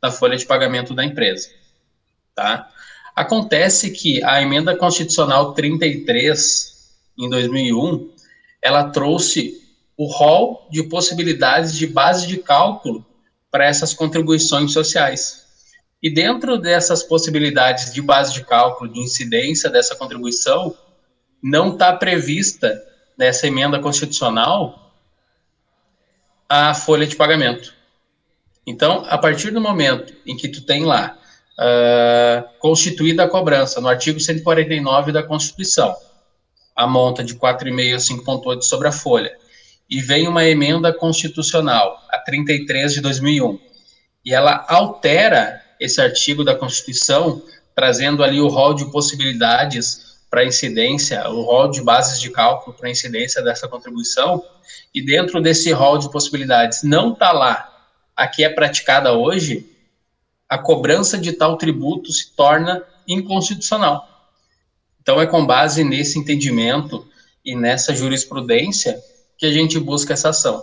da folha de pagamento da empresa. Tá? Acontece que a emenda constitucional 33, em 2001, ela trouxe o rol de possibilidades de base de cálculo para essas contribuições sociais. E dentro dessas possibilidades de base de cálculo, de incidência dessa contribuição, não está prevista nessa emenda constitucional a folha de pagamento. Então, a partir do momento em que tu tem lá uh, constituída a cobrança no artigo 149 da Constituição, a monta de 4,5 a 5,8 sobre a folha, e vem uma emenda constitucional, a 33 de 2001, e ela altera esse artigo da Constituição, trazendo ali o rol de possibilidades para incidência, o rol de bases de cálculo para incidência dessa contribuição, e dentro desse rol de possibilidades não está lá a que é praticada hoje, a cobrança de tal tributo se torna inconstitucional. Então, é com base nesse entendimento e nessa jurisprudência que a gente busca essa ação.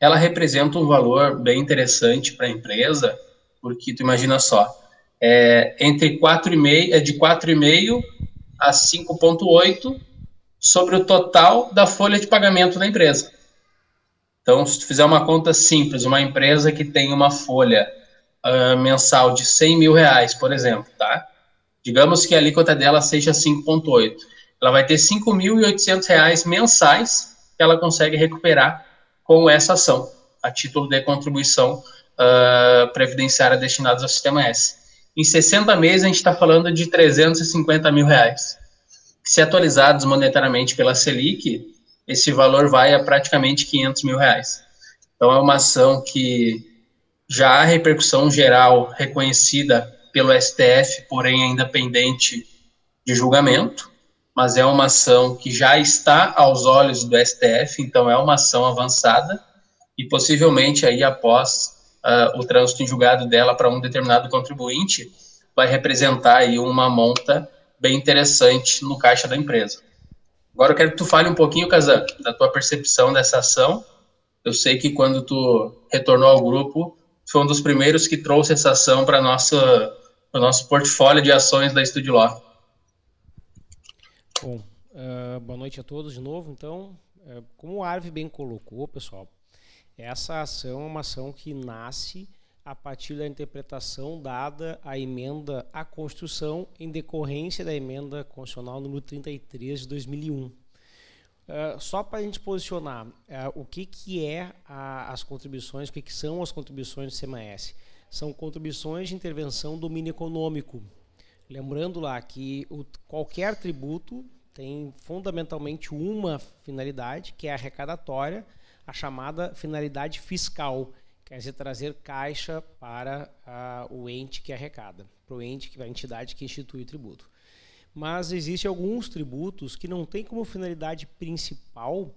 Ela representa um valor bem interessante para a empresa, porque tu imagina só, é, entre 4,5, é de 4,5 a 5,8 sobre o total da folha de pagamento da empresa. Então, se tu fizer uma conta simples, uma empresa que tem uma folha uh, mensal de 100 mil reais, por exemplo, tá? Digamos que a alíquota dela seja 5,8. Ela vai ter 5.800 reais mensais que ela consegue recuperar com essa ação, a título de contribuição uh, previdenciária destinados ao Sistema S. Em 60 meses, a gente está falando de 350 mil reais. Se atualizados monetariamente pela Selic, esse valor vai a praticamente 500 mil reais. Então, é uma ação que já há repercussão geral reconhecida pelo STF, porém ainda pendente de julgamento mas é uma ação que já está aos olhos do STF, então é uma ação avançada e possivelmente aí após uh, o trânsito em julgado dela para um determinado contribuinte vai representar aí uma monta bem interessante no caixa da empresa. Agora eu quero que tu fale um pouquinho, Kazan, da tua percepção dessa ação. Eu sei que quando tu retornou ao grupo, foi um dos primeiros que trouxe essa ação para o nosso portfólio de ações da Estúdio Law. Bom, uh, boa noite a todos de novo. Então, uh, como o Arve bem colocou, pessoal, essa ação é uma ação que nasce a partir da interpretação dada à emenda à Constituição em decorrência da emenda constitucional número 33 de 2001. Uh, eh, só para a gente posicionar uh, o que, que é a, as contribuições, o que, que são as contribuições do CMS. São contribuições de intervenção do domínio econômico, Lembrando lá que o, qualquer tributo tem fundamentalmente uma finalidade, que é arrecadatória, a chamada finalidade fiscal, quer dizer, trazer caixa para o ente que arrecada, para o ente, a entidade que institui o tributo. Mas existem alguns tributos que não têm como finalidade principal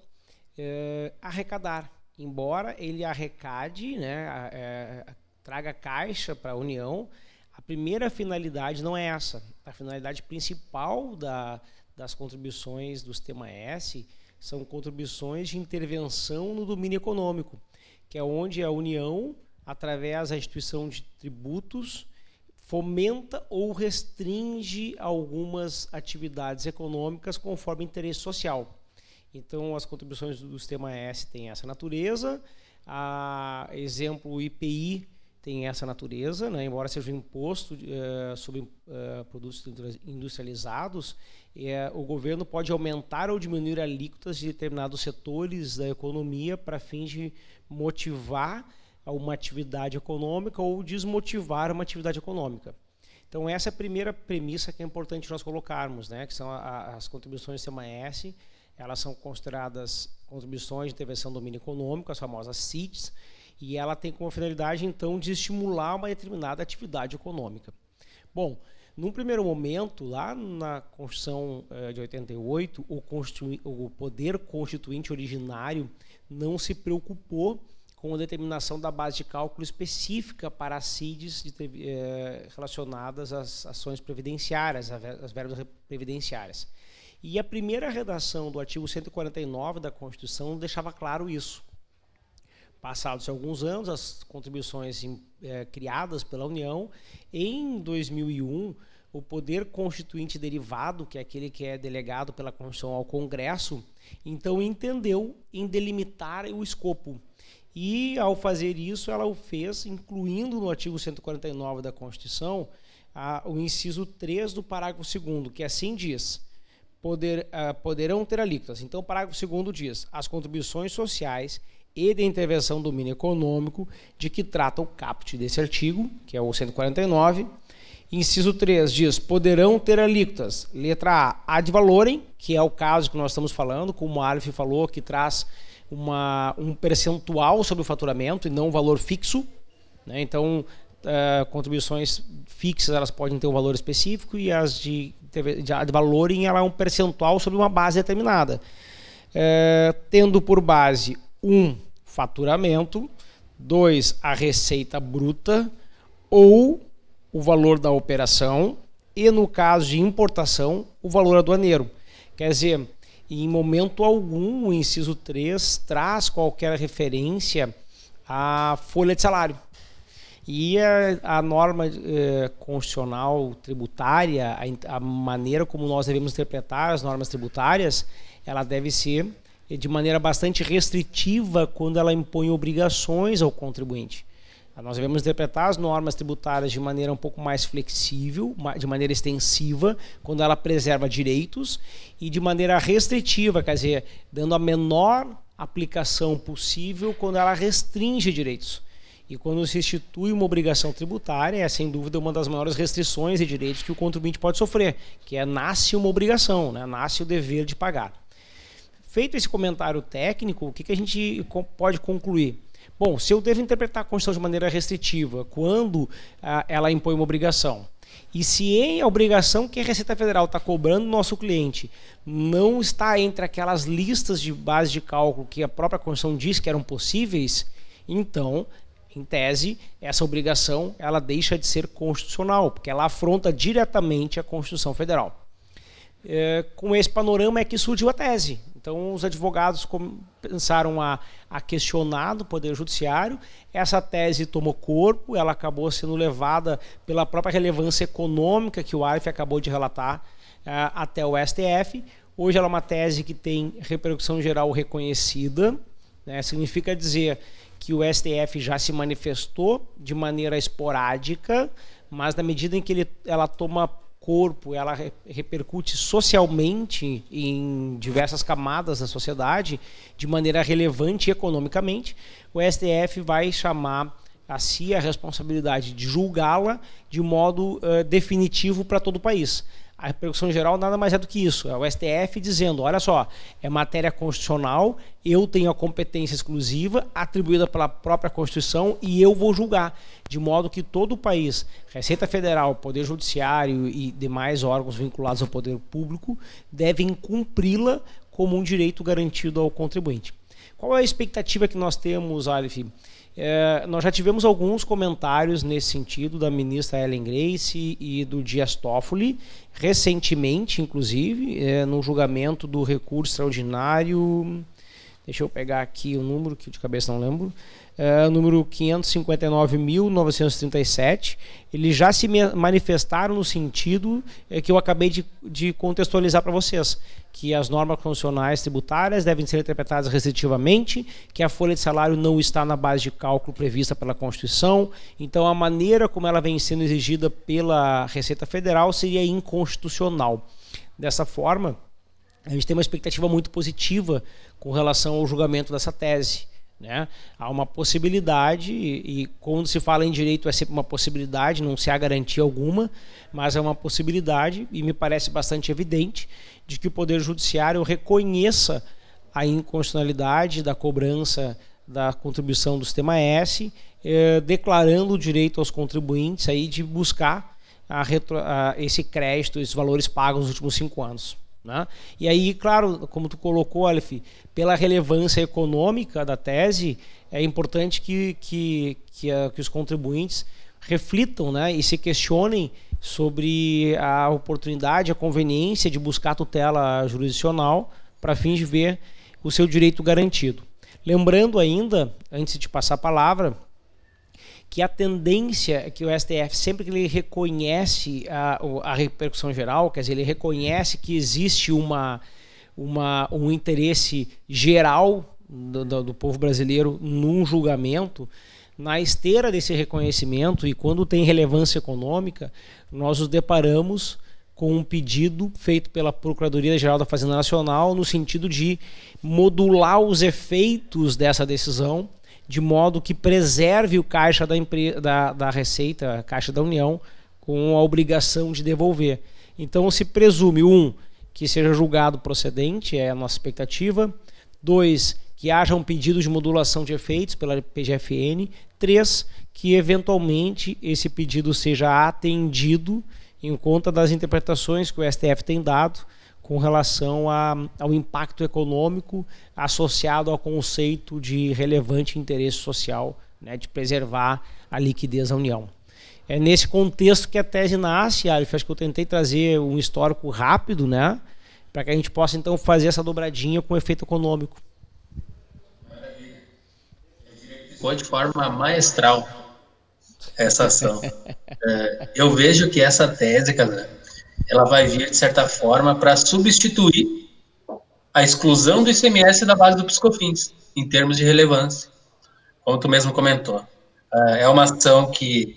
é, arrecadar, embora ele arrecade, né, é, traga caixa para a União, a primeira finalidade não é essa. A finalidade principal da, das contribuições do sistema S são contribuições de intervenção no domínio econômico, que é onde a União, através da instituição de tributos, fomenta ou restringe algumas atividades econômicas conforme interesse social. Então, as contribuições do sistema S têm essa natureza. A exemplo, o IPI tem essa natureza, né? embora seja um imposto uh, sobre uh, produtos industrializados, uh, o governo pode aumentar ou diminuir alíquotas de determinados setores da economia para fins de motivar uma atividade econômica ou desmotivar uma atividade econômica. Então essa é a primeira premissa que é importante nós colocarmos, né? que são a, as contribuições do CMS, elas são consideradas contribuições de intervenção do domínio econômico, as famosas CITs, e ela tem como finalidade, então, de estimular uma determinada atividade econômica. Bom, num primeiro momento, lá na Constituição eh, de 88, o, o poder constituinte originário não se preocupou com a determinação da base de cálculo específica para as CIDs de, eh, relacionadas às ações previdenciárias, às verbas previdenciárias. E a primeira redação do artigo 149 da Constituição deixava claro isso. Passados alguns anos, as contribuições é, criadas pela União, em 2001, o poder constituinte derivado, que é aquele que é delegado pela Constituição ao Congresso, então entendeu em delimitar o escopo. E, ao fazer isso, ela o fez incluindo no artigo 149 da Constituição a, o inciso 3 do parágrafo 2 que assim diz: poder, uh, poderão ter alíquotas. Então, o parágrafo 2 diz: as contribuições sociais e de intervenção do domínio econômico, de que trata o caput desse artigo, que é o 149. Inciso 3 diz: poderão ter alíquotas. Letra A, ad valorem, que é o caso que nós estamos falando, como o Alf falou, que traz uma, um percentual sobre o faturamento e não um valor fixo. Né? Então, uh, contribuições fixas elas podem ter um valor específico e as de, de, de valorem ela é um percentual sobre uma base determinada. Uh, tendo por base um faturamento, dois a receita bruta ou o valor da operação e no caso de importação o valor aduaneiro. Quer dizer, em momento algum o inciso 3 traz qualquer referência à folha de salário. E a, a norma eh, constitucional tributária, a, a, maneira como nós devemos interpretar as normas tributárias, ela deve ser de maneira bastante restritiva quando ela impõe obrigações ao contribuinte. Nós devemos interpretar as normas tributárias de maneira um pouco mais flexível, de maneira extensiva, quando ela preserva direitos, e de maneira restritiva, quer dizer, dando a menor aplicação possível quando ela restringe direitos. E quando se institui uma obrigação tributária, é sem dúvida uma das maiores restrições de direitos que o contribuinte pode sofrer, que é nasce uma obrigação, né? nasce o dever de pagar. Feito esse comentário técnico, o que, que a gente pode concluir? Bom, se eu devo interpretar a Constituição de maneira restritiva quando ah, ela impõe uma obrigação, e se em obrigação que a Receita Federal está cobrando do nosso cliente não está entre aquelas listas de base de cálculo que a própria Constituição diz que eram possíveis, então, em tese, essa obrigação ela deixa de ser constitucional, porque ela afronta diretamente a Constituição Federal. É, com esse panorama é que surgiu a tese. Então, os advogados começaram a, a questionar do Poder Judiciário. Essa tese tomou corpo, ela acabou sendo levada pela própria relevância econômica que o ARF acabou de relatar uh, até o STF. Hoje ela é uma tese que tem repercussão geral reconhecida. Né? Significa dizer que o STF já se manifestou de maneira esporádica, mas na medida em que ele, ela toma corpo, ela repercute socialmente em diversas camadas da sociedade de maneira relevante economicamente, o STF vai chamar a si a responsabilidade de julgá-la de modo uh, definitivo para todo o país. A repercussão geral nada mais é do que isso. É o STF dizendo: olha só, é matéria constitucional, eu tenho a competência exclusiva atribuída pela própria Constituição e eu vou julgar. De modo que todo o país, Receita Federal, Poder Judiciário e demais órgãos vinculados ao poder público, devem cumpri-la como um direito garantido ao contribuinte. Qual é a expectativa que nós temos, Aleph? É, nós já tivemos alguns comentários nesse sentido da ministra Ellen Grace e do Dias Toffoli, recentemente, inclusive, é, no julgamento do recurso extraordinário. Deixa eu pegar aqui o número que de cabeça não lembro uh, número 559.937, eles já se manifestaram no sentido uh, que eu acabei de, de contextualizar para vocês, que as normas constitucionais tributárias devem ser interpretadas restritivamente, que a folha de salário não está na base de cálculo prevista pela Constituição, então a maneira como ela vem sendo exigida pela Receita Federal seria inconstitucional. Dessa forma, a gente tem uma expectativa muito positiva com relação ao julgamento dessa tese. Né? Há uma possibilidade, e, quando se fala em direito é sempre uma possibilidade, não se há garantia alguma, mas é uma possibilidade, e me parece bastante evidente, de que o Poder Judiciário reconheça a inconstitucionalidade da cobrança da contribuição do sistema S, eh, declarando o direito aos contribuintes aí de buscar a retro, a esse crédito, esses valores pagos nos últimos cinco anos. Né? E aí, claro, como tu colocou, Aleph, pela relevância econômica da tese, é importante que, que, que, a, que os contribuintes reflitam né, e se questionem sobre a oportunidade, a conveniência de buscar tutela jurisdicional para fins de ver o seu direito garantido. Lembrando ainda, antes de passar a palavra, que a tendência é que o STF, sempre que ele reconhece a, a repercussão geral, quer dizer, ele reconhece que existe uma, uma, um interesse geral do, do, do povo brasileiro num julgamento, na esteira desse reconhecimento e quando tem relevância econômica, nós nos deparamos com um pedido feito pela Procuradoria-Geral da Fazenda Nacional no sentido de modular os efeitos dessa decisão de modo que preserve o caixa da, da, da Receita, a Caixa da União, com a obrigação de devolver. Então se presume, um, que seja julgado procedente, é a nossa expectativa. Dois, que haja um pedido de modulação de efeitos pela PGFN. Três, que eventualmente esse pedido seja atendido em conta das interpretações que o STF tem dado com relação a, ao impacto econômico associado ao conceito de relevante interesse social, né, de preservar a liquidez da União. É nesse contexto que a tese nasce, Alif, acho que eu tentei trazer um histórico rápido, né, para que a gente possa então fazer essa dobradinha com efeito econômico. Foi de forma maestral essa ação. é, eu vejo que essa tese, cara, ela vai vir, de certa forma, para substituir a exclusão do ICMS da base do Piscofins, em termos de relevância, como tu mesmo comentou. É uma ação que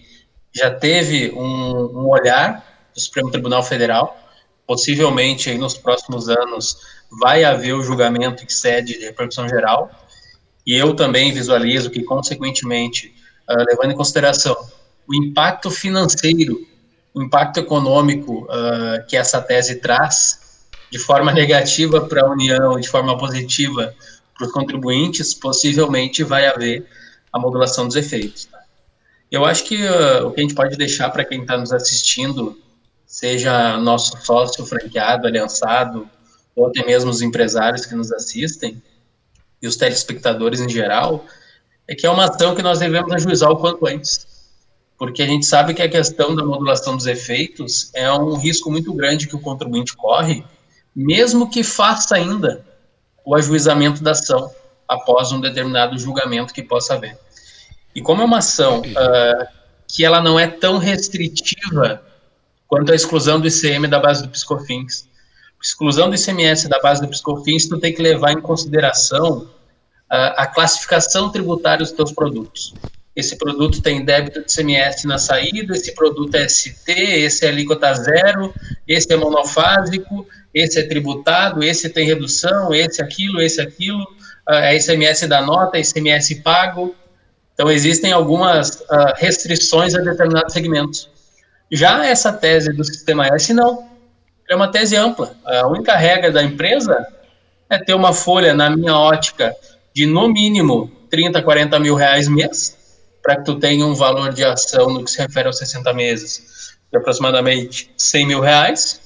já teve um, um olhar do Supremo Tribunal Federal, possivelmente aí nos próximos anos vai haver o julgamento que cede de repercussão geral, e eu também visualizo que, consequentemente, uh, levando em consideração o impacto financeiro o impacto econômico uh, que essa tese traz, de forma negativa para a União e de forma positiva para os contribuintes, possivelmente vai haver a modulação dos efeitos. Tá? Eu acho que uh, o que a gente pode deixar para quem está nos assistindo, seja nosso sócio franqueado, aliançado, ou até mesmo os empresários que nos assistem, e os telespectadores em geral, é que é uma ação que nós devemos ajuizar o quanto antes porque a gente sabe que a questão da modulação dos efeitos é um risco muito grande que o contribuinte corre, mesmo que faça ainda o ajuizamento da ação após um determinado julgamento que possa haver. E como é uma ação uh, que ela não é tão restritiva quanto a exclusão do ICM da base do Piscofins, exclusão do ICMS da base do Piscofins, tu tem que levar em consideração uh, a classificação tributária dos teus produtos esse produto tem débito de CMS na saída, esse produto é ST, esse é alíquota zero, esse é monofásico, esse é tributado, esse tem redução, esse aquilo, esse aquilo, é ICMS da nota, ICMS pago. Então, existem algumas uh, restrições a determinados segmentos. Já essa tese do Sistema S, não. É uma tese ampla. A única regra da empresa é ter uma folha, na minha ótica, de no mínimo 30, 40 mil reais mês, para que tu tenha um valor de ação no que se refere aos 60 meses de aproximadamente 100 mil reais,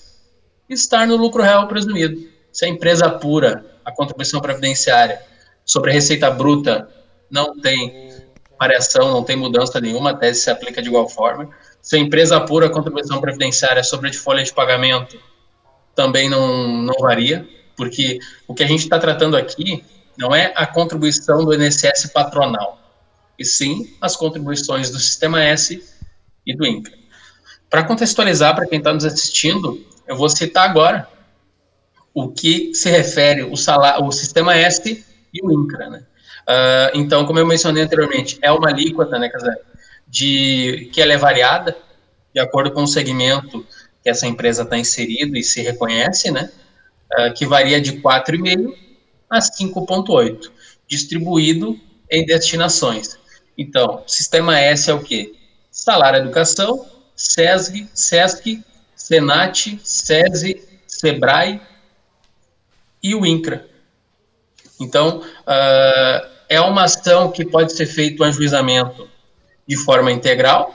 estar no lucro real presumido. Se a empresa pura, a contribuição previdenciária sobre a receita bruta não tem variação, não tem mudança nenhuma, a tese se aplica de igual forma. Se a empresa pura, a contribuição previdenciária sobre a folha de pagamento também não, não varia, porque o que a gente está tratando aqui não é a contribuição do INSS patronal e sim as contribuições do Sistema S e do INCRA. Para contextualizar para quem está nos assistindo, eu vou citar agora o que se refere o, salário, o Sistema S e o INCRA. Né? Uh, então, como eu mencionei anteriormente, é uma alíquota né, de, que ela é variada de acordo com o segmento que essa empresa está inserida e se reconhece, né, uh, que varia de 4,5% a 5,8%, distribuído em destinações. Então, sistema S é o quê? Salário Educação, SESG, SESC, Senat, SESI, SEBRAE e o INCRA. Então, uh, é uma ação que pode ser feito um ajuizamento de forma integral,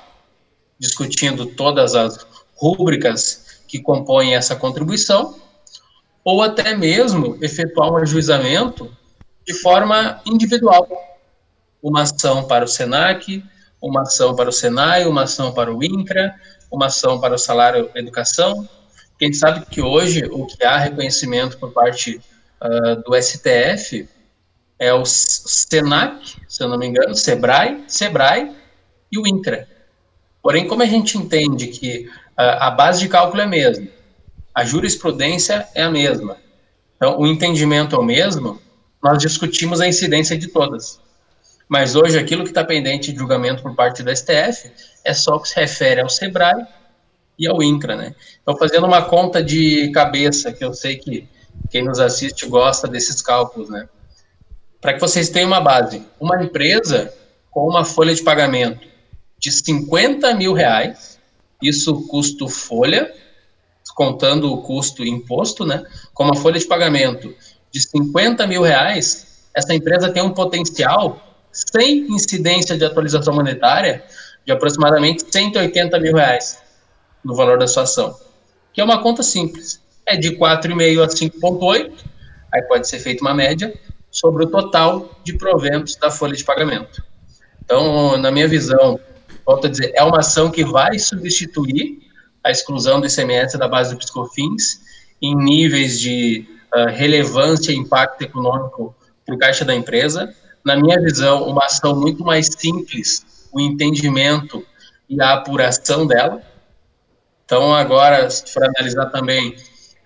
discutindo todas as rúbricas que compõem essa contribuição, ou até mesmo efetuar um ajuizamento de forma individual, uma ação para o SENAC, uma ação para o SENAI, uma ação para o INCRA, uma ação para o salário educação. Quem sabe que hoje o que há reconhecimento por parte uh, do STF é o Senac, se eu não me engano, Sebrae, Sebrae e o INCRA. Porém, como a gente entende que a, a base de cálculo é a mesma, a jurisprudência é a mesma, então o entendimento é o mesmo, nós discutimos a incidência de todas. Mas hoje aquilo que está pendente de julgamento por parte do STF é só o que se refere ao SEBRAE e ao INCRA, né? Então, fazendo uma conta de cabeça, que eu sei que quem nos assiste gosta desses cálculos, né? Para que vocês tenham uma base, uma empresa com uma folha de pagamento de 50 mil reais, isso custo folha, contando o custo imposto, né? Com uma folha de pagamento de 50 mil reais, essa empresa tem um potencial, sem incidência de atualização monetária, de aproximadamente 180 mil reais no valor da sua ação. Que é uma conta simples. É de 4,5 a 5,8, aí pode ser feita uma média, sobre o total de proventos da folha de pagamento. Então, na minha visão, volto a dizer, é uma ação que vai substituir a exclusão do ICMS da base do Piscofins em níveis de uh, relevância e impacto econômico para o caixa da empresa. Na minha visão, uma ação muito mais simples, o entendimento e a apuração dela. Então, agora, se for analisar também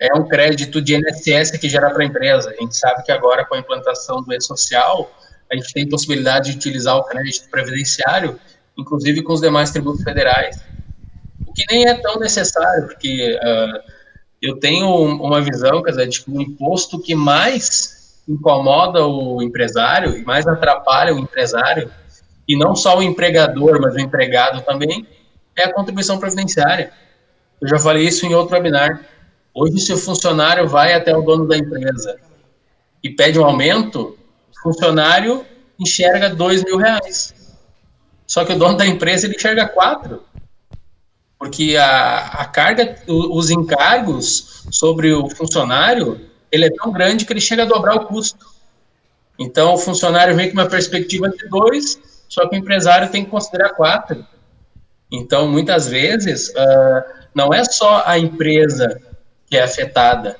é um crédito de INSS que gera para a empresa. A gente sabe que agora, com a implantação do e-social, a gente tem possibilidade de utilizar o crédito previdenciário, inclusive com os demais tributos federais. O que nem é tão necessário, porque uh, eu tenho uma visão, quer dizer, de que o imposto que mais incomoda o empresário e mais atrapalha o empresário, e não só o empregador, mas o empregado também, é a contribuição previdenciária. Eu já falei isso em outro webinar Hoje, se o funcionário vai até o dono da empresa e pede um aumento, o funcionário enxerga dois mil reais. Só que o dono da empresa ele enxerga quatro. Porque a, a carga, os encargos sobre o funcionário, ele é tão grande que ele chega a dobrar o custo. Então, o funcionário vem com uma perspectiva de dois, só que o empresário tem que considerar quatro. Então, muitas vezes, uh, não é só a empresa que é afetada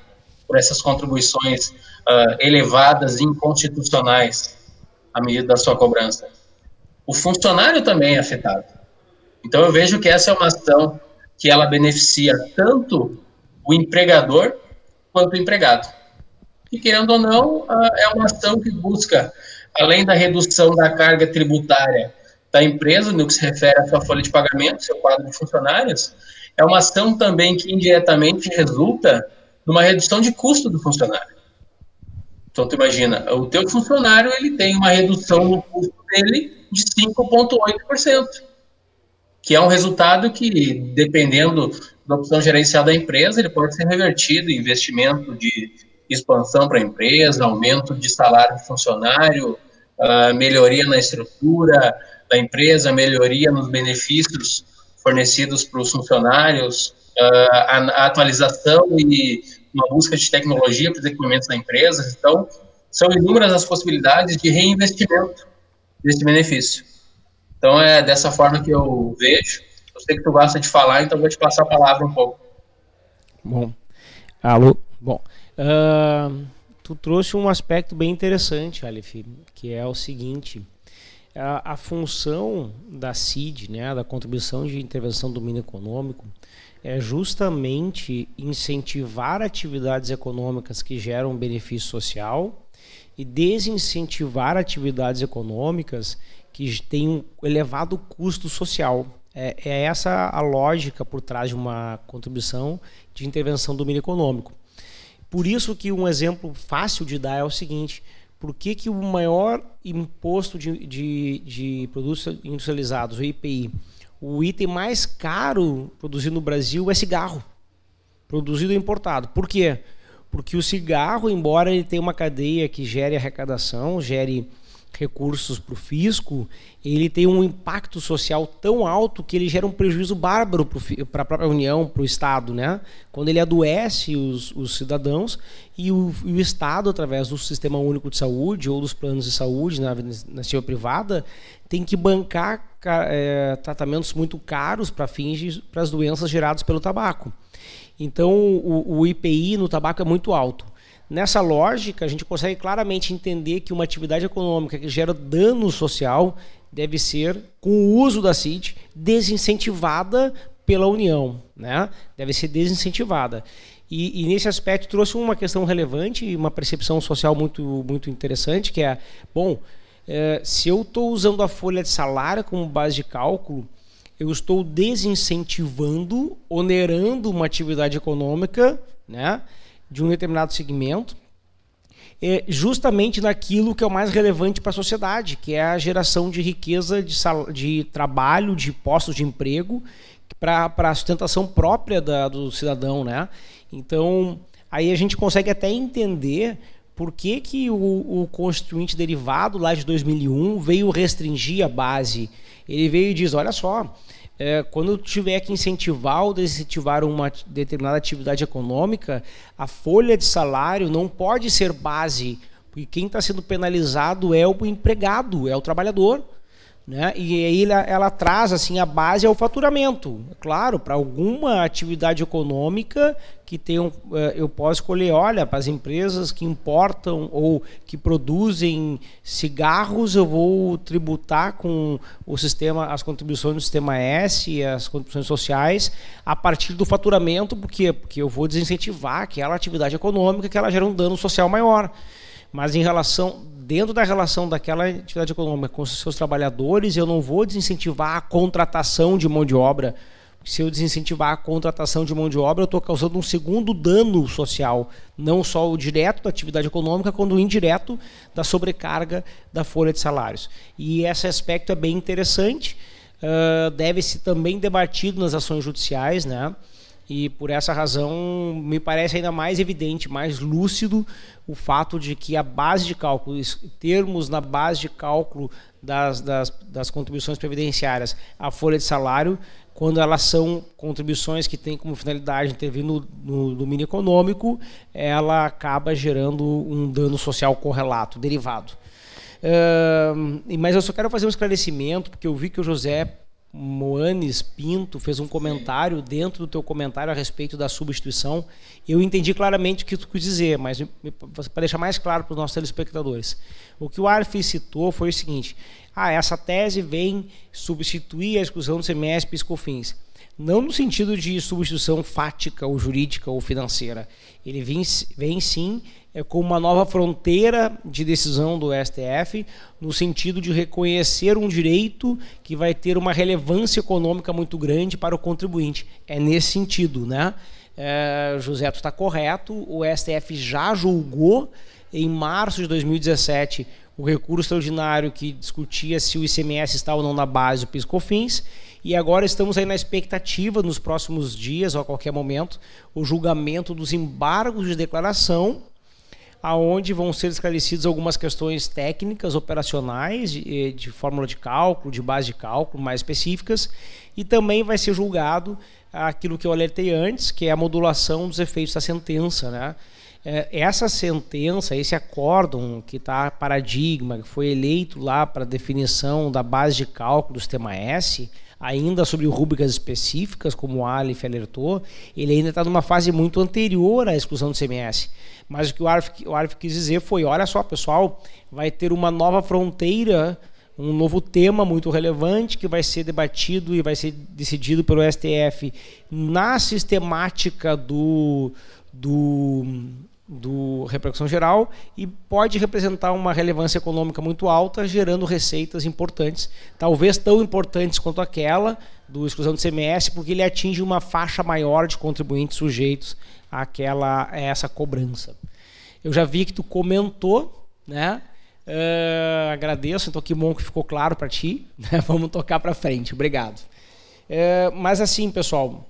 por essas contribuições uh, elevadas e inconstitucionais à medida da sua cobrança. O funcionário também é afetado. Então eu vejo que essa é uma ação que ela beneficia tanto o empregador quanto o empregado. E querendo ou não, uh, é uma ação que busca, além da redução da carga tributária da empresa, no que se refere à sua folha de pagamento, seu quadro de funcionários, é uma ação também que indiretamente resulta numa redução de custo do funcionário. Então, tu imagina, o teu funcionário ele tem uma redução no custo dele de 5,8%, que é um resultado que, dependendo da opção gerencial da empresa, ele pode ser revertido em investimento de expansão para a empresa, aumento de salário do funcionário, uh, melhoria na estrutura da empresa, melhoria nos benefícios fornecidos para os funcionários, uh, a, a, atualização e uma busca de tecnologia para os equipamentos da empresa. Então, são inúmeras as possibilidades de reinvestimento desse benefício. Então, é dessa forma que eu vejo. Eu sei que tu gosta de falar, então vou te passar a palavra um pouco. Bom. Alô? Bom. Uh, tu trouxe um aspecto bem interessante, Aleph, que é o seguinte a, a função da CID, né, da contribuição de intervenção do domínio econômico, é justamente incentivar atividades econômicas que geram benefício social e desincentivar atividades econômicas que têm um elevado custo social. É, é, essa a lógica por trás de uma contribuição de intervenção do domínio econômico. Por isso que um exemplo fácil de dar é o seguinte: por que, que o maior imposto de, de, de produtos industrializados, o IPI, o item mais caro produzido no Brasil é cigarro, produzido e importado. Por quê? Porque o cigarro, embora ele tenha uma cadeia que gere arrecadação, gere recursos para o fisco, ele tem um impacto social tão alto que ele gera um prejuízo bárbaro para a própria União, para o Estado. Né? Quando ele adoece os, os cidadãos e o, e o, Estado, através do Sistema Único de Saúde ou dos planos de saúde na iniciativa privada, tem que bancar é, tratamentos muito caros para fins para as doenças geradas pelo tabaco. Então, o, o IPI no tabaco é muito alto. Nessa lógica, a gente consegue claramente entender que uma atividade econômica que gera dano social deve ser, com o uso da CID, desincentivada pela União, né? Deve ser desincentivada. E, e, nesse aspecto trouxe uma questão relevante e uma percepção social muito, muito interessante, que é, bom, é, se eu estou usando a folha de salário como base de cálculo, eu estou desincentivando, onerando uma atividade econômica né, de um determinado segmento, é, justamente naquilo que é o mais relevante para a sociedade, que é a geração de riqueza, de, de trabalho, de postos de emprego, para a sustentação própria da, do cidadão. Né? Então, aí a gente consegue até entender por que, que o, o Constituinte derivado lá de 2001 veio restringir a base. Ele veio e diz: olha só, é, quando tiver que incentivar ou desincentivar uma determinada atividade econômica, a folha de salário não pode ser base, porque quem está sendo penalizado é o empregado, é o trabalhador. Né? E aí ela, ela, traz assim a base ao faturamento. Claro, para alguma atividade econômica que tenham, eh, eu posso escolher, olha, para as empresas que importam ou que produzem cigarros, eu vou tributar com o sistema, as contribuições do sistema S as contribuições sociais a partir do faturamento, porque porque eu vou desincentivar aquela atividade econômica que ela gera um dano social maior. Mas em relação dentro da relação daquela atividade econômica com os seus trabalhadores, eu não vou desincentivar a contratação de mão de obra. Se eu desincentivar a contratação de mão de obra, eu estou causando um segundo dano social, não só o direto da atividade econômica, quanto o indireto da sobrecarga da folha de salários. E esse aspecto é bem interessante, uh, deve ser também debatido nas ações judiciais, né? E por essa razão me parece ainda mais evidente, mais lúcido o fato de que a base de cálculo, termos na base de cálculo das, das, das contribuições previdenciárias a folha de salário, quando elas são contribuições que têm como finalidade intervir no, no domínio econômico, ela acaba gerando um dano social correlato, derivado. Uh, mas eu só quero fazer um esclarecimento, porque eu vi que o José Moanes Pinto fez um comentário dentro do teu comentário a respeito da substituição. Eu entendi claramente o que tu quis dizer, mas para deixar mais claro para os nossos telespectadores. O que o Arf citou foi o seguinte: ah, essa tese vem substituir a exclusão do semestre piscofins. Não no sentido de substituição fática ou jurídica ou financeira. Ele vem, vem sim é, com uma nova fronteira de decisão do STF, no sentido de reconhecer um direito que vai ter uma relevância econômica muito grande para o contribuinte. É nesse sentido, né? É, José, tu está correto. O STF já julgou em março de 2017 o recurso extraordinário que discutia se o ICMS está ou não na base do PIS/COFINS. E agora estamos aí na expectativa, nos próximos dias ou a qualquer momento, o julgamento dos embargos de declaração aonde vão ser esclarecidas algumas questões técnicas, operacionais, de, de, fórmula de cálculo, de base de cálculo mais específicas, e também vai ser julgado aquilo que eu alertei antes, que é a modulação dos efeitos da sentença, né? É, essa sentença, esse acórdão que está paradigma, que foi eleito lá para definição da base de cálculo do sistema S, ainda sobre rubricas específicas, como o Aleph alertou, ele ainda está numa fase muito anterior à exclusão do CMS. Mas o que o Arf, o quis dizer foi: olha só, pessoal, vai ter uma nova fronteira, um novo tema muito relevante que vai ser debatido e vai ser decidido pelo STF na sistemática do, do do repercussão geral e pode representar uma relevância econômica muito alta, gerando receitas importantes, talvez tão importantes quanto aquela do exclusão do CMS, porque ele atinge uma faixa maior de contribuintes sujeitos àquela, a essa cobrança. Eu já vi que tu comentou, né? Uh, agradeço, então que bom que ficou claro para ti. Né? Vamos tocar para frente, obrigado. Uh, mas assim, pessoal,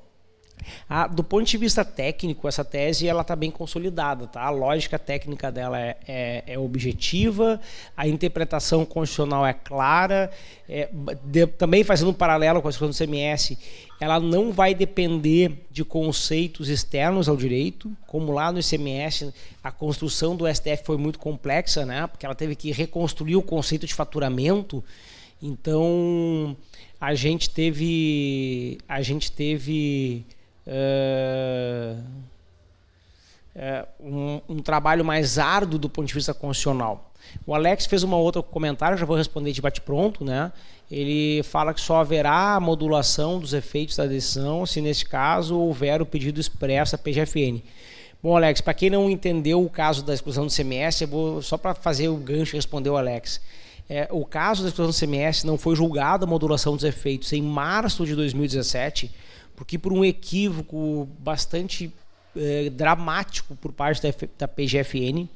ah, do ponto de vista técnico, essa tese ela está bem consolidada, tá? A lógica técnica dela é, é, é objetiva, a interpretação constitucional é clara, é, de, também fazendo um paralelo com a questão do CMS, ela não vai depender de conceitos externos ao direito, como lá no ICMS a construção do STF foi muito complexa, né? Porque ela teve que reconstruir o conceito de faturamento. Então a gente teve a gente teve Uh, é, um, um, trabalho mais árduo do ponto de vista constitucional. O Alex fez uma outra comentário, já vou responder de bate-pronto, né? Ele fala que só haverá modulação dos efeitos da decisão se, neste caso, houver o pedido expresso da PGFN. Bom, Alex, para quem não entendeu o caso da exclusão do CMS, eu vou só para fazer o gancho responder o Alex. É, o caso da exclusão do CMS não foi julgado a modulação dos efeitos em março de 2017, porque por um equívoco bastante é, dramático por parte da, da PGFN,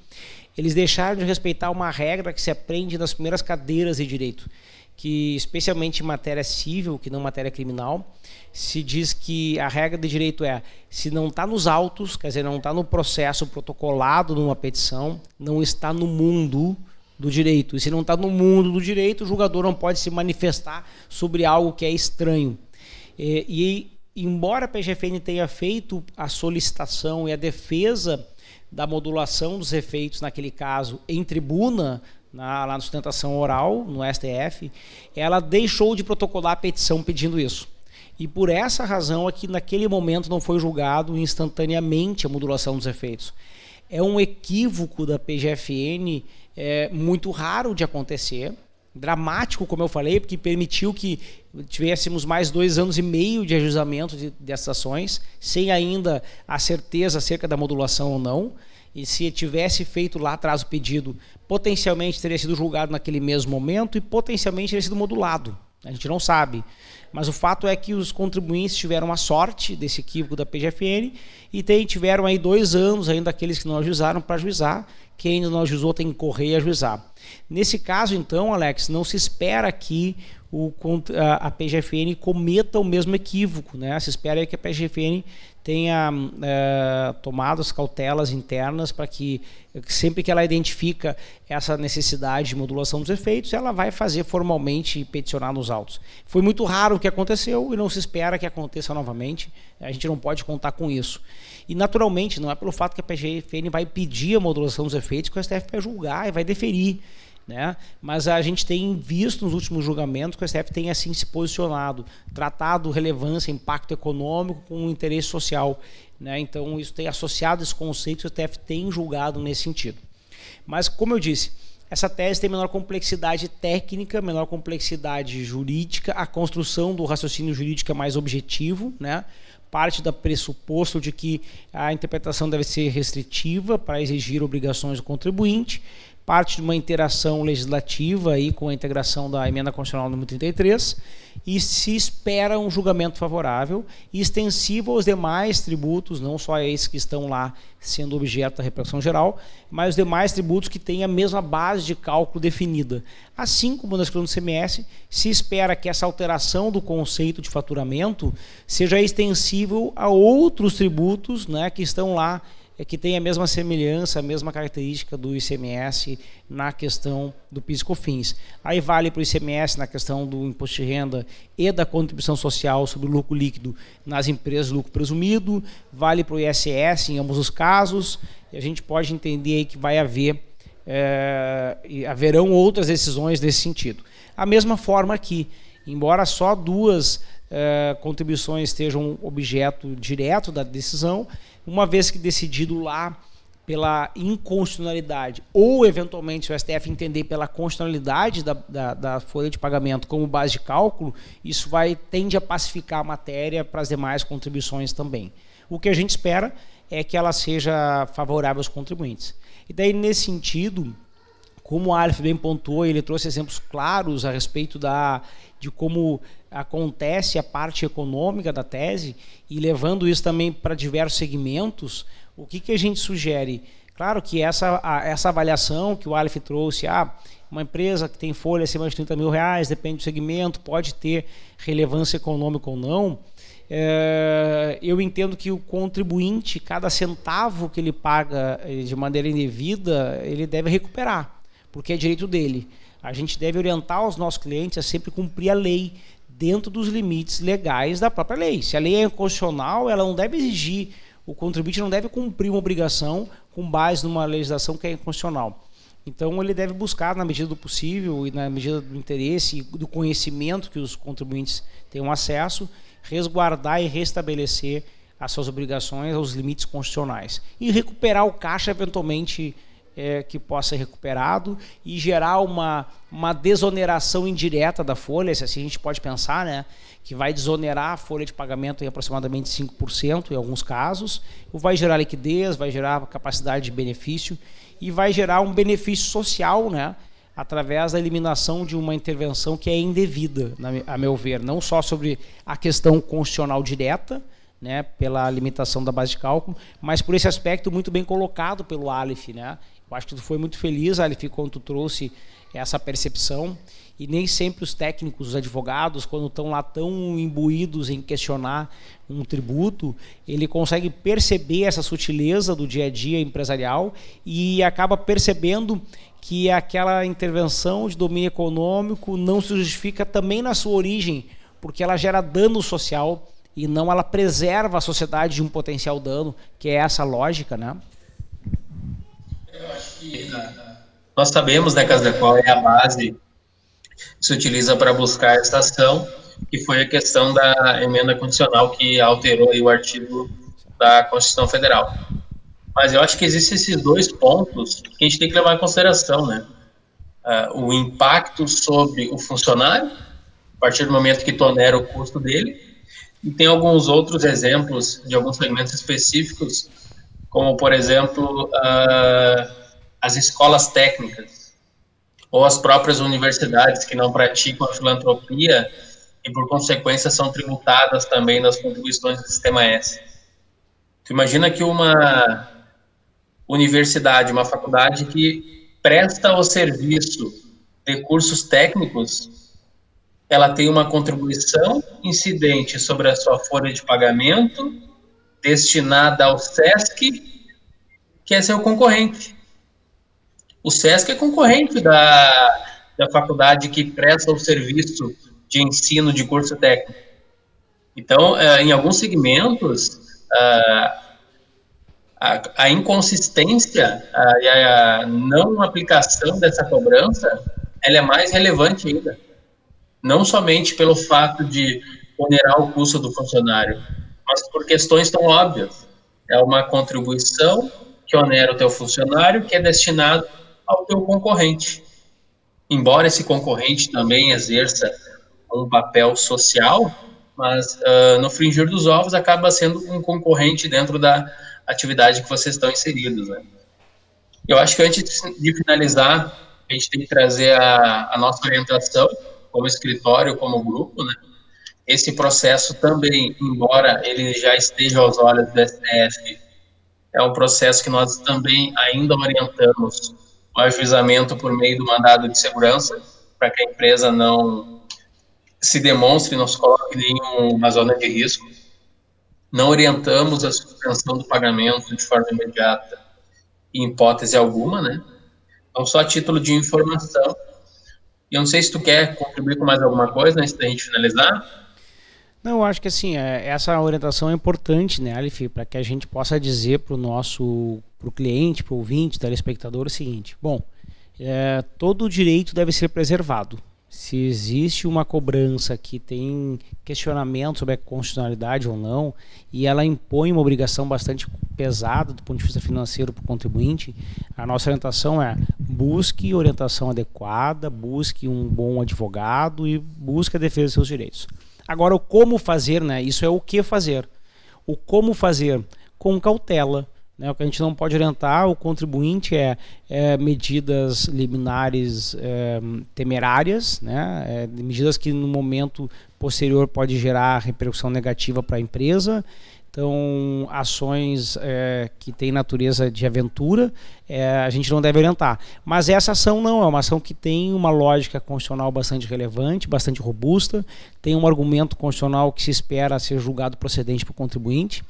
eles deixaram de respeitar uma regra que se aprende nas primeiras cadeiras de direito, que especialmente em matéria civil, que não matéria criminal, se diz que a regra de direito é se não está nos autos, quer dizer, não está no processo protocolado numa petição, não está no mundo do direito. E se não está no mundo do direito, o julgador não pode se manifestar sobre algo que é estranho. E, e embora a PGFN tenha feito a solicitação e a defesa da modulação dos efeitos, naquele caso, em tribuna, na, lá na sustentação oral, no STF, ela deixou de protocolar a petição pedindo isso. E por essa razão é que naquele momento não foi julgado instantaneamente a modulação dos efeitos. É um equívoco da PGFN é, muito raro de acontecer, dramático, como eu falei, porque permitiu que tivéssemos mais dois anos e meio de ajustamento de, dessas ações, sem ainda a certeza acerca da modulação ou não. E se tivesse feito lá atrás o pedido, potencialmente teria sido julgado naquele mesmo momento e potencialmente teria sido modulado. A gente não sabe. Mas o fato é que os contribuintes tiveram a sorte desse equívoco da PGFN e tem, tiveram aí dois anos ainda aqueles que não ajuizaram para ajuizar. Quem ainda não ajuizou tem que correr e ajuizar. Nesse caso, então, Alex, não se espera que o, a, a PGFN cometa o mesmo equívoco. Né? Se espera que a PGFN tenha é, tomado as cautelas internas para que sempre que ela identifica essa necessidade de modulação dos efeitos, ela vai fazer formalmente peticionar nos autos. Foi muito raro o que aconteceu e não se espera que aconteça novamente. A gente não pode contar com isso. E naturalmente, não é pelo fato que a PGFN vai pedir a modulação dos efeitos que o STF vai julgar e vai deferir. Né? Mas a gente tem visto nos últimos julgamentos que o STF tem assim se posicionado, tratado relevância, impacto econômico com interesse social. Né? Então, isso tem associado esse conceito, o STF tem julgado nesse sentido. Mas, como eu disse, essa tese tem menor complexidade técnica, menor complexidade jurídica, a construção do raciocínio jurídico é mais objetivo, né? parte do pressuposto de que a interpretação deve ser restritiva para exigir obrigações do contribuinte, parte de uma interação legislativa aí com a integração da emenda constitucional número 33 e se espera um julgamento favorável e extensivo aos demais tributos, não só a esses que estão lá sendo objeto da repressão geral, mas os demais tributos que têm a mesma base de cálculo definida. Assim como na escolha do CMS, se espera que essa alteração do conceito de faturamento seja extensível a outros tributos né, que estão lá é que tem a mesma semelhança, a mesma característica do ICMS na questão do PIS e COFINS. Aí vale para o ICMS na questão do imposto de renda e da contribuição social sobre o lucro líquido nas empresas de lucro presumido, vale para o ISS em ambos os casos, e a gente pode entender que vai haver, é, haverão outras decisões nesse sentido. A mesma forma que, embora só duas é, contribuições estejam objeto direto da decisão, uma vez que decidido lá pela inconstitucionalidade, ou eventualmente se o STF entender pela constitucionalidade da, da, da, folha de pagamento como base de cálculo, isso vai tende a pacificar a matéria para as demais contribuições também. O que a gente espera é que ela seja favorável aos contribuintes. E daí, nesse sentido, como o Aleph bem pontuou, ele trouxe exemplos claros a respeito da, de como acontece a parte econômica da tese e levando isso também para diversos segmentos, o que, que a gente sugere? Claro que essa, a, essa avaliação que o Aleph trouxe, ah, uma empresa que tem folha acima de 30 mil reais, depende do segmento, pode ter relevância econômica ou não. É, eu entendo que o contribuinte, cada centavo que ele paga eh, de maneira indevida, ele deve recuperar porque é direito dele. A gente deve orientar os nossos clientes a sempre cumprir a lei dentro dos limites legais da própria lei. Se a lei é inconstitucional, ela não deve exigir, o contribuinte não deve cumprir uma obrigação com base numa legislação que é inconstitucional. Então ele deve buscar, na medida do possível e na medida do interesse e do conhecimento que os contribuintes tenham acesso, resguardar e restabelecer as suas obrigações aos limites constitucionais e recuperar o caixa eventualmente é, que possa ser recuperado e gerar uma, uma desoneração indireta da folha, se assim a gente pode pensar, né, que vai desonerar a folha de pagamento em aproximadamente 5% em alguns casos, vai gerar liquidez, vai gerar capacidade de benefício e vai gerar um benefício social, né, através da eliminação de uma intervenção que é indevida, a meu ver, não só sobre a questão constitucional direta, né, pela limitação da base de cálculo, mas por esse aspecto muito bem colocado pelo Aleph, né? Eu acho que tu foi muito feliz, Aleph, quando tu trouxe essa percepção e nem sempre os técnicos, os advogados, quando estão lá tão imbuídos em questionar um tributo, ele consegue perceber essa sutileza do dia a dia empresarial e acaba percebendo que aquela intervenção de domínio econômico não se justifica também na sua origem, porque ela gera dano social e não ela preserva a sociedade de um potencial dano, que é essa lógica, né? Nós sabemos, né, Casa qual é a base que se utiliza para buscar essa ação, que foi a questão da emenda condicional que alterou o artigo da Constituição Federal. Mas eu acho que existem esses dois pontos que a gente tem que levar em consideração, né? Uh, o impacto sobre o funcionário, a partir do momento que tonera o custo dele, e tem alguns outros exemplos de alguns segmentos específicos, como, por exemplo, uh, as escolas técnicas, ou as próprias universidades que não praticam a filantropia e, por consequência, são tributadas também nas contribuições do Sistema S. Tu imagina que uma universidade, uma faculdade que presta o serviço de cursos técnicos, ela tem uma contribuição incidente sobre a sua folha de pagamento destinada ao SESC, que é seu concorrente. O SESC é concorrente da, da faculdade que presta o serviço de ensino de curso técnico. Então, eh, em alguns segmentos, a, a inconsistência a, e a não aplicação dessa cobrança, ela é mais relevante ainda. Não somente pelo fato de onerar o custo do funcionário, mas por questões tão óbvias. É uma contribuição que onera o teu funcionário, que é destinado ao teu concorrente. Embora esse concorrente também exerça um papel social, mas uh, no fringir dos ovos acaba sendo um concorrente dentro da, atividade que vocês estão inseridos, né? Eu acho que antes de finalizar, a gente tem que trazer a, a nossa orientação como escritório, como grupo, né? Esse processo também, embora ele já esteja aos olhos do STF, é um processo que nós também ainda orientamos o ajuizamento por meio do mandado de segurança, para que a empresa não se demonstre, não se coloque em nenhuma zona de risco não orientamos a suspensão do pagamento de forma imediata em hipótese alguma, né? Então, só a título de informação. Eu não sei se tu quer contribuir com mais alguma coisa antes da gente finalizar. Não, eu acho que assim, é, essa orientação é importante, né, Alif, para que a gente possa dizer para o nosso pro cliente, para o ouvinte, telespectador o seguinte: bom, é, todo direito deve ser preservado se existe uma cobrança que tem questionamento sobre a constitucionalidade ou não, e ela impõe uma obrigação bastante pesada do ponto de vista financeiro para o contribuinte, a nossa orientação é busque orientação adequada, busque um bom advogado e busque a defesa dos seus direitos. Agora, o como fazer, né? Isso é o que fazer. O como fazer com cautela, né? O que a gente não pode orientar o contribuinte é, é medidas liminares é, temerárias, né? É, medidas que no momento posterior pode gerar repercussão negativa para a empresa. Então, ações é, que têm natureza de aventura, é, a gente não deve orientar. Mas essa ação não, é uma ação que tem uma lógica constitucional bastante relevante, bastante robusta, tem um argumento constitucional que se espera ser julgado procedente para o contribuinte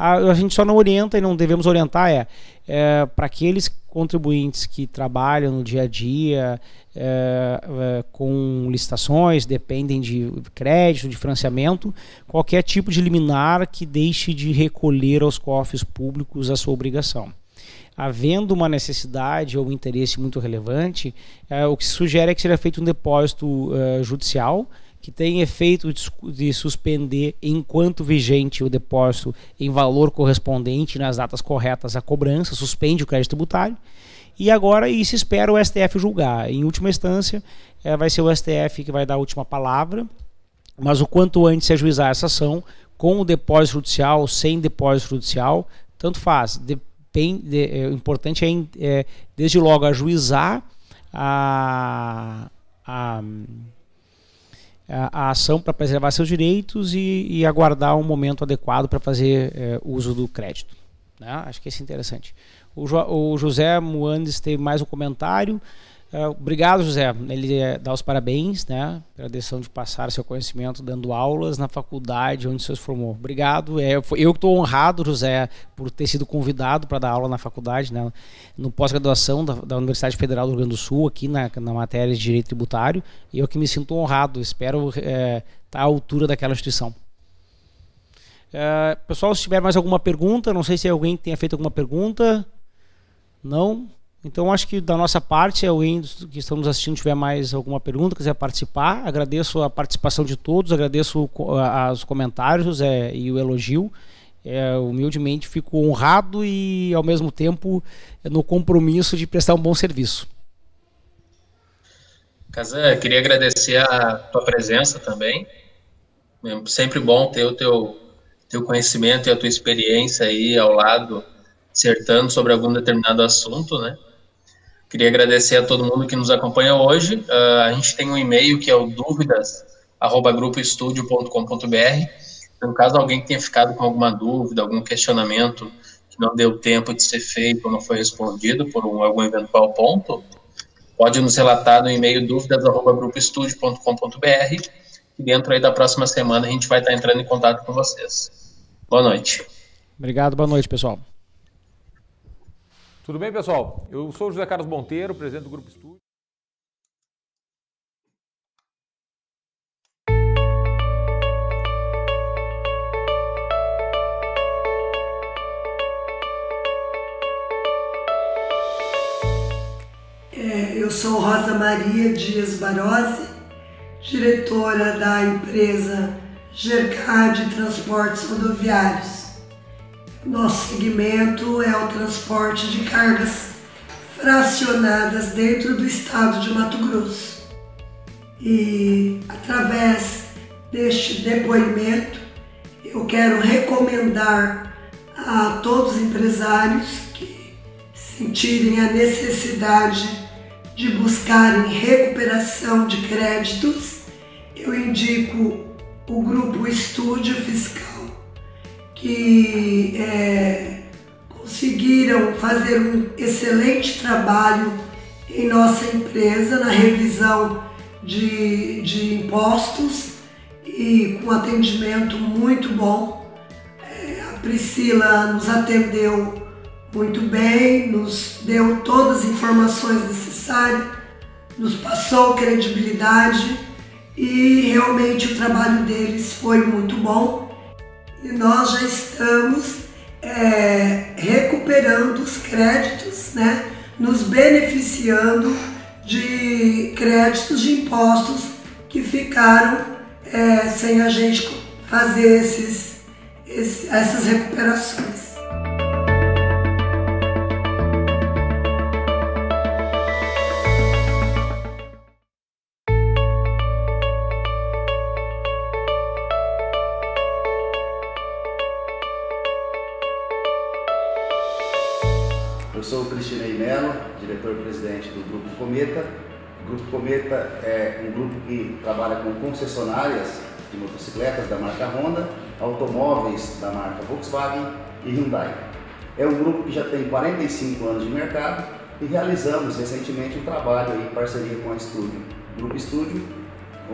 a, a gente só não orienta e não devemos orientar é, é para aqueles contribuintes que trabalham no dia a dia é, é, com licitações, dependem de crédito, de financiamento, qualquer tipo de liminar que deixe de recolher aos cofres públicos a sua obrigação. Havendo uma necessidade ou um interesse muito relevante, é, o que se sugere é que seja feito um depósito uh, judicial que tem efeito de suspender enquanto vigente o depósito em valor correspondente nas datas corretas à cobrança, suspende o crédito tributário. E agora isso espera o STF julgar. Em última instância, é, vai ser o STF que vai dar a última palavra, mas o quanto antes se ajuizar essa ação, com o depósito judicial, sem depósito judicial, tanto faz. Depende, é, o importante é, é, desde logo, ajuizar a, a a, ação para preservar seus direitos e, e, aguardar um momento adequado para fazer é, uso do crédito. Né? Acho que isso é interessante. O, jo, o José Moandes teve mais um comentário. Uh, obrigado, José. Ele é, dá os parabéns né, pela decisão de passar seu conhecimento dando aulas na faculdade onde você se formou. Obrigado. É, eu estou honrado, José, por ter sido convidado para dar aula na faculdade, né, no pós-graduação da, da, Universidade Federal do Rio Grande do Sul, aqui na, na matéria de Direito Tributário. E eu que me sinto honrado. Espero estar é, tá à altura daquela instituição. Uh, pessoal, se tiver mais alguma pergunta, não sei se alguém tenha feito alguma pergunta. Não? Então, acho que da nossa parte, alguém que estamos assistindo tiver mais alguma pergunta, quiser participar, agradeço a participação de todos, agradeço os comentários é, e o elogio. É, humildemente fico honrado e, ao mesmo tempo, no compromisso de prestar um bom serviço. Kazan, queria agradecer a tua presença também. É sempre bom ter o teu, teu conhecimento e a tua experiência aí ao lado, acertando sobre algum determinado assunto, né? Queria agradecer a todo mundo que nos acompanha hoje. Uh, a gente tem um e-mail que é o dúvidas@grupoestudio.com.br. Então, caso alguém tenha ficado com alguma dúvida, algum questionamento que não deu tempo de ser feito ou não foi respondido por um, algum eventual ponto, pode nos relatar no e-mail dúvidas@grupoestudio.com.br e dentro aí da próxima semana a gente vai estar entrando em contato com vocês. Boa noite. Obrigado, boa noite, pessoal. Tudo bem, pessoal? Eu sou o José Carlos Monteiro, presidente do Grupo Estúdio. É, eu sou Rosa Maria Dias Barose, diretora da empresa Gercard Transportes Rodoviários. Nosso segmento é o transporte de cargas fracionadas dentro do estado de Mato Grosso. E através deste depoimento, eu quero recomendar a todos os empresários que sentirem a necessidade de buscarem recuperação de créditos, eu indico o grupo Estúdio Fiscal que é, conseguiram fazer um excelente trabalho em nossa empresa na revisão de, de impostos e com atendimento muito bom. É, a Priscila nos atendeu muito bem, nos deu todas as informações necessárias, nos passou credibilidade e realmente o trabalho deles foi muito bom e nós já estamos é, recuperando os créditos, né? nos beneficiando de créditos de impostos que ficaram é, sem a gente fazer esses, esses, essas recuperações. Diretor-presidente do Grupo Cometa. O Grupo Cometa é um grupo que trabalha com concessionárias de motocicletas da marca Honda, automóveis da marca Volkswagen e Hyundai. É um grupo que já tem 45 anos de mercado e realizamos recentemente um trabalho em parceria com a Estúdio, Grupo Estúdio,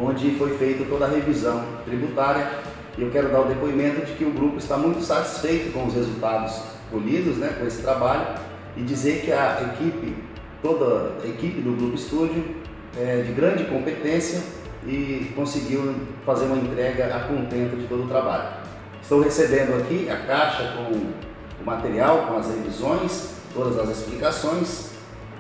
onde foi feita toda a revisão tributária e eu quero dar o depoimento de que o grupo está muito satisfeito com os resultados colhidos né, com esse trabalho e dizer que a equipe, toda a equipe do Grupo Estúdio é de grande competência e conseguiu fazer uma entrega a contento de todo o trabalho. Estou recebendo aqui a caixa com o material, com as revisões, todas as explicações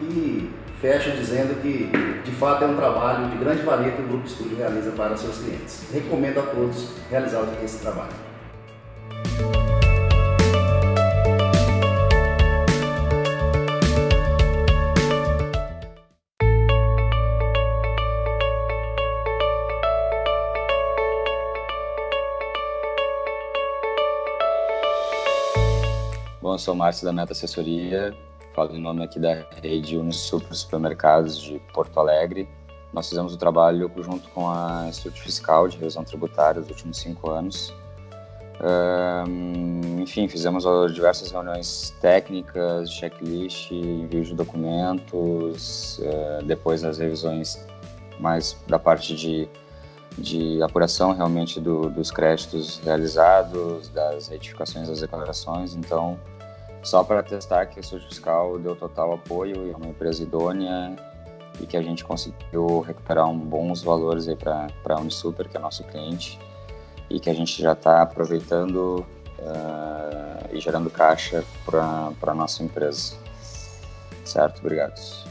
e fecho dizendo que, de fato, é um trabalho de grande valia que o Grupo Estúdio realiza para seus clientes. Recomendo a todos realizar esse trabalho. Eu sou o Márcio da Meta Assessoria, falo em nome aqui da rede Unisuper Supermercados de Porto Alegre. Nós fizemos o trabalho junto com a Instituto Fiscal de Revisão Tributária nos últimos cinco anos. Um, enfim, fizemos diversas reuniões técnicas, checklist, envio de documentos, uh, depois as revisões mais da parte de, de apuração realmente do, dos créditos realizados, das retificações das declarações. Então, só para testar que o Instituto Fiscal deu total apoio e é uma empresa idônea e que a gente conseguiu recuperar um bons valores para a Unisuper, que é nosso cliente, e que a gente já está aproveitando uh, e gerando caixa para a nossa empresa. Certo? Obrigado.